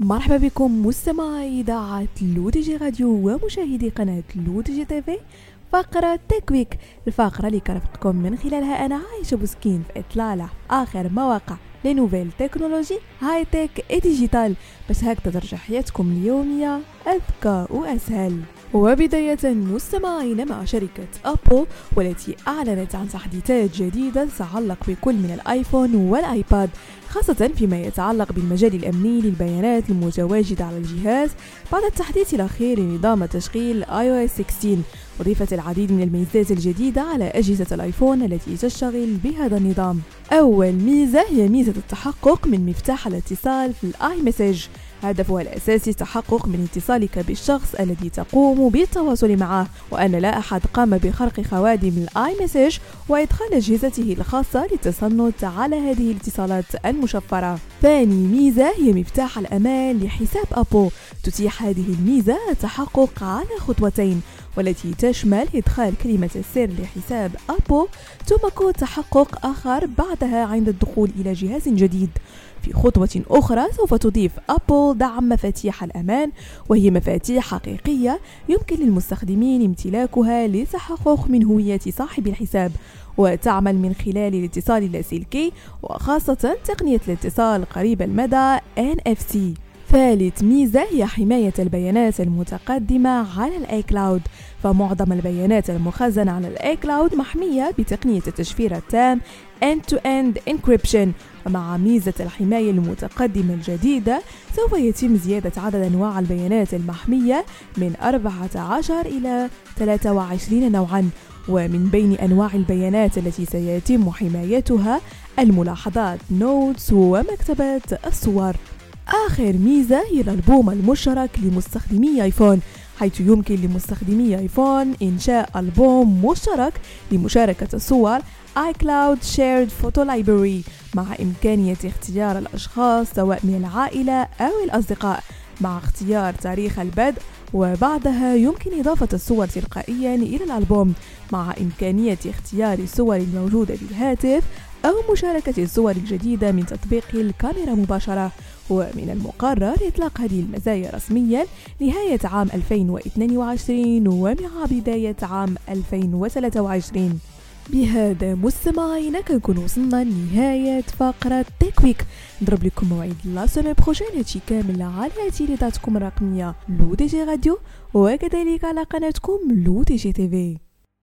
مرحبا بكم مستمعي إذاعة L'ODJ Radio ومشاهدي قناة L'ODJ TV فقرة Tech Week الفقرة اللي كرفقكم من خلالها أنا عايشة بوسكين في إطلالة آخر مواقع. les nouvelles technologies high-tech et digital باش هكذا ترجع حياتكم اليومية أذكى وأسهل. وبداية مستمعين مع شركة أبل والتي أعلنت عن تحديثات جديدة تتعلق بكل من الآيفون والآيباد خاصة فيما يتعلق بالمجال الأمني للبيانات المتواجدة على الجهاز. بعد التحديث الأخير لنظام تشغيل iOS 16 أضيفت العديد من الميزات الجديدة على أجهزة الآيفون التي تشتغل بهذا النظام. أول ميزة هي ميزة التحقق من مفتاح الاتصال في ال iMessage. هدفها الأساسي التحقق من اتصالك بالشخص الذي تقوم بالتواصل معه وأن لا أحد قام بخرق خوادم ال iMessage وإدخال أجهزته الخاصة للتصنت على هذه الاتصالات المشفرة. ثاني ميزة هي مفتاح الأمان لحساب أبو. تتيح هذه الميزة التحقق على خطوتين والتي تشمل إدخال كلمة السر لحساب أبو ثم كود تحقق آخر بعدها عند الدخول إلى جهاز جديد. في خطوة أخرى سوف تضيف أبل دعم مفاتيح الأمان وهي مفاتيح حقيقية يمكن للمستخدمين امتلاكها للتحقق من هوية صاحب الحساب وتعمل من خلال الاتصال اللاسلكي وخاصة تقنية الاتصال قريب المدى NFC ثالث ميزة هي حماية البيانات المتقدمة على ال iCloud فمعظم البيانات المخزنة على ال iCloud محمية بتقنية التشفير التام end-to-end encryption. ومع ميزة الحماية المتقدمة الجديدة سوف يتم زيادة عدد أنواع البيانات المحمية من 14 إلى 23 نوعا. ومن بين أنواع البيانات التي سيتم حمايتها الملاحظات نوتس ومكتبات الصور. آخر ميزة هي الألبوم المشترك لمستخدمي آيفون حيث يمكن لمستخدمي آيفون إنشاء ألبوم مشترك لمشاركة الصور iCloud Shared Photo Library مع إمكانية اختيار الأشخاص سواء من العائلة أو الأصدقاء مع اختيار تاريخ البدء وبعدها يمكن إضافة الصور تلقائيا إلى الألبوم مع إمكانية اختيار الصور الموجودة بالهاتف أو مشاركة الصور الجديدة من تطبيق الكاميرا مباشرة. ومن المقرر إطلاق هذه المزايا رسميا نهاية عام 2022 ومع بداية عام 2023 بهذا مستمعينا كنكون وصلنا لنهاية فقرة تيكويك نضرب لكم موعد la semaine prochaine هادشي كامل على إذاعتكم الرقمية L'ODJ Radio وكذلك على قناتكم L'ODJ TV